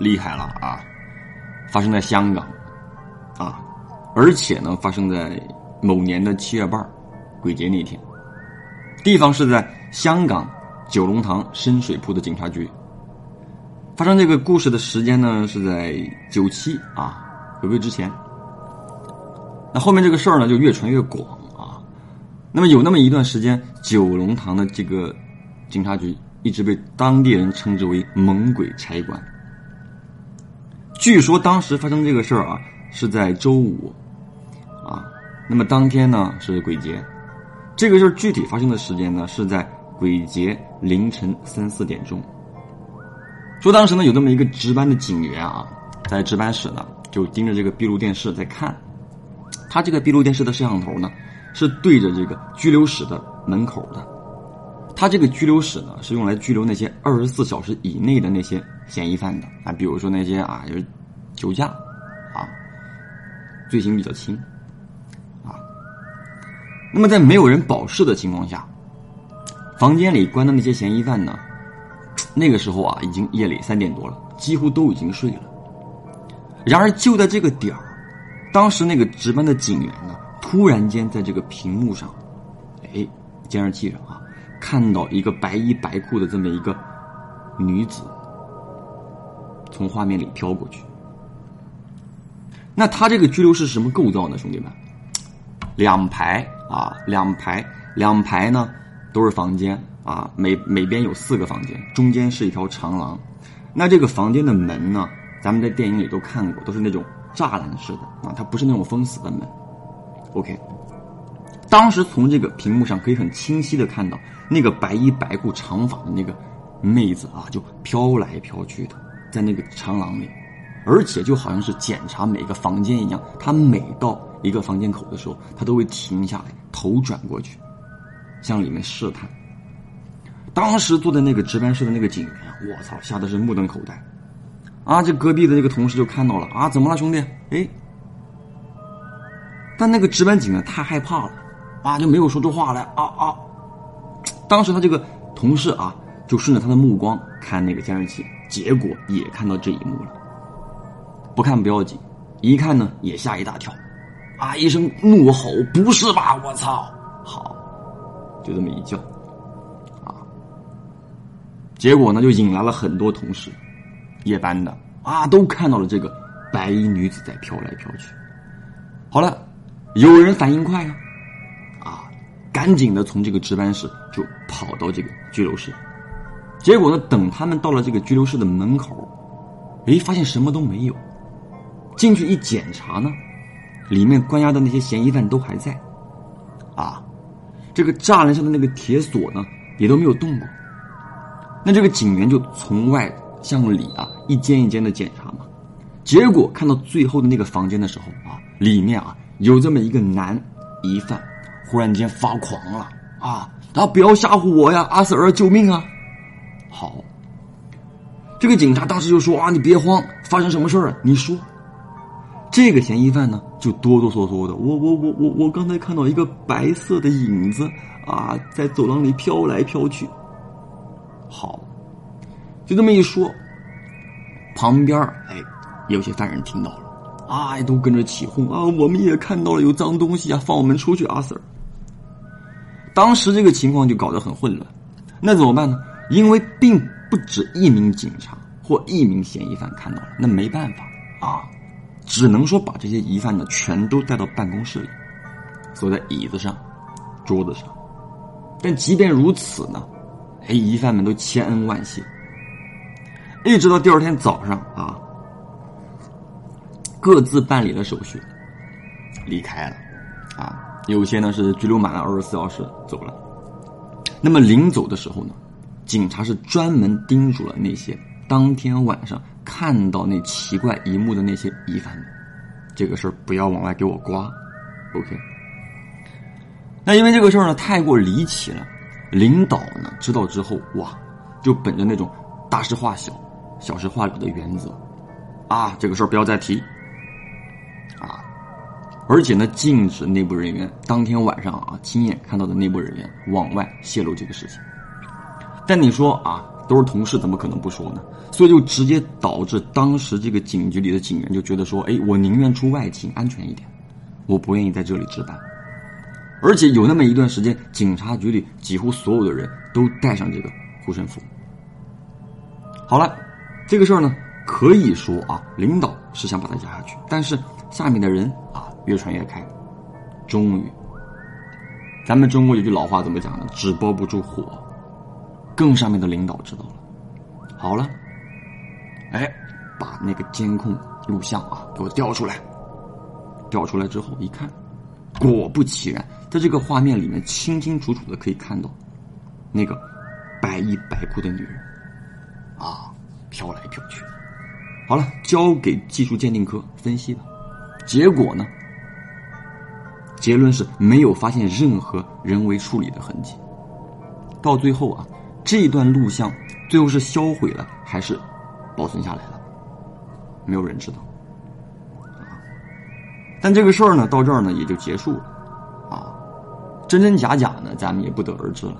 厉害了啊！发生在香港，啊，而且呢，发生在某年的七月半鬼节那天。地方是在香港九龙塘深水埗的警察局。发生这个故事的时间呢，是在九七啊，回归之前。那后面这个事儿呢，就越传越广啊。那么有那么一段时间，九龙塘的这个警察局一直被当地人称之为“猛鬼差馆”。据说当时发生这个事儿啊，是在周五，啊，那么当天呢是鬼节，这个事儿具体发生的时间呢是在鬼节凌晨三四点钟。说当时呢有这么一个值班的警员啊，在值班室呢就盯着这个闭路电视在看，他这个闭路电视的摄像头呢是对着这个拘留室的门口的，他这个拘留室呢是用来拘留那些二十四小时以内的那些。嫌疑犯的啊，比如说那些啊，就是酒驾啊，罪行比较轻啊。那么在没有人保释的情况下，房间里关的那些嫌疑犯呢，那个时候啊，已经夜里三点多了，几乎都已经睡了。然而就在这个点儿，当时那个值班的警员呢，突然间在这个屏幕上，哎，监视器上啊，看到一个白衣白裤的这么一个女子。从画面里飘过去，那他这个拘留室什么构造呢？兄弟们，两排啊，两排，两排呢都是房间啊，每每边有四个房间，中间是一条长廊。那这个房间的门呢，咱们在电影里都看过，都是那种栅栏式的啊，它不是那种封死的门。OK，当时从这个屏幕上可以很清晰的看到，那个白衣白裤长发的那个妹子啊，就飘来飘去的。在那个长廊里，而且就好像是检查每个房间一样，他每到一个房间口的时候，他都会停下来，头转过去，向里面试探。当时坐在那个值班室的那个警员，我操，吓得是目瞪口呆。啊，这隔壁的那个同事就看到了，啊，怎么了，兄弟？哎，但那个值班警员太害怕了，啊，就没有说出话来。啊啊！当时他这个同事啊，就顺着他的目光看那个监视器。结果也看到这一幕了，不看不要紧，一看呢也吓一大跳，啊一声怒吼：“不是吧，我操！”好，就这么一叫，啊，结果呢就引来了很多同事，夜班的啊都看到了这个白衣女子在飘来飘去。好了，有人反应快啊，啊，赶紧的从这个值班室就跑到这个拘留室。结果呢？等他们到了这个拘留室的门口，哎，发现什么都没有。进去一检查呢，里面关押的那些嫌疑犯都还在。啊，这个栅栏上的那个铁锁呢，也都没有动过。那这个警员就从外向里啊，一间一间的检查嘛。结果看到最后的那个房间的时候啊，里面啊有这么一个男疑犯，忽然间发狂了啊！他不要吓唬我呀，阿 Sir，救命啊！好，这个警察当时就说：“啊，你别慌，发生什么事儿啊？你说。”这个嫌疑犯呢，就哆哆嗦嗦的：“我我我我我刚才看到一个白色的影子啊，在走廊里飘来飘去。”好，就这么一说，旁边哎，有些犯人听到了，啊，都跟着起哄啊，我们也看到了有脏东西啊，放我们出去，阿 Sir。当时这个情况就搞得很混乱，那怎么办呢？因为并不止一名警察或一名嫌疑犯看到了，那没办法啊，只能说把这些疑犯呢全都带到办公室里，坐在椅子上、桌子上。但即便如此呢，哎，疑犯们都千恩万谢。一直到第二天早上啊，各自办理了手续，离开了啊。有些呢是拘留满了二十四小时走了。那么临走的时候呢？警察是专门叮嘱了那些当天晚上看到那奇怪一幕的那些疑犯们，这个事儿不要往外给我刮，OK？那因为这个事儿呢太过离奇了，领导呢知道之后，哇，就本着那种大事化小、小事化了的原则，啊，这个事儿不要再提，啊，而且呢禁止内部人员当天晚上啊亲眼看到的内部人员往外泄露这个事情。但你说啊，都是同事，怎么可能不说呢？所以就直接导致当时这个警局里的警员就觉得说：“哎，我宁愿出外勤，安全一点，我不愿意在这里值班。”而且有那么一段时间，警察局里几乎所有的人都带上这个护身符。好了，这个事儿呢，可以说啊，领导是想把他压下去，但是下面的人啊，越传越开，终于，咱们中国有句老话怎么讲呢？纸包不住火。更上面的领导知道了，好了，哎，把那个监控录像啊给我调出来。调出来之后一看，果不其然，在这个画面里面清清楚楚的可以看到，那个白衣白裤的女人，啊，飘来飘去。好了，交给技术鉴定科分析吧。结果呢，结论是没有发现任何人为处理的痕迹。到最后啊。这段录像最后是销毁了还是保存下来了？没有人知道。但这个事儿呢，到这儿呢也就结束了。啊，真真假假呢，咱们也不得而知了。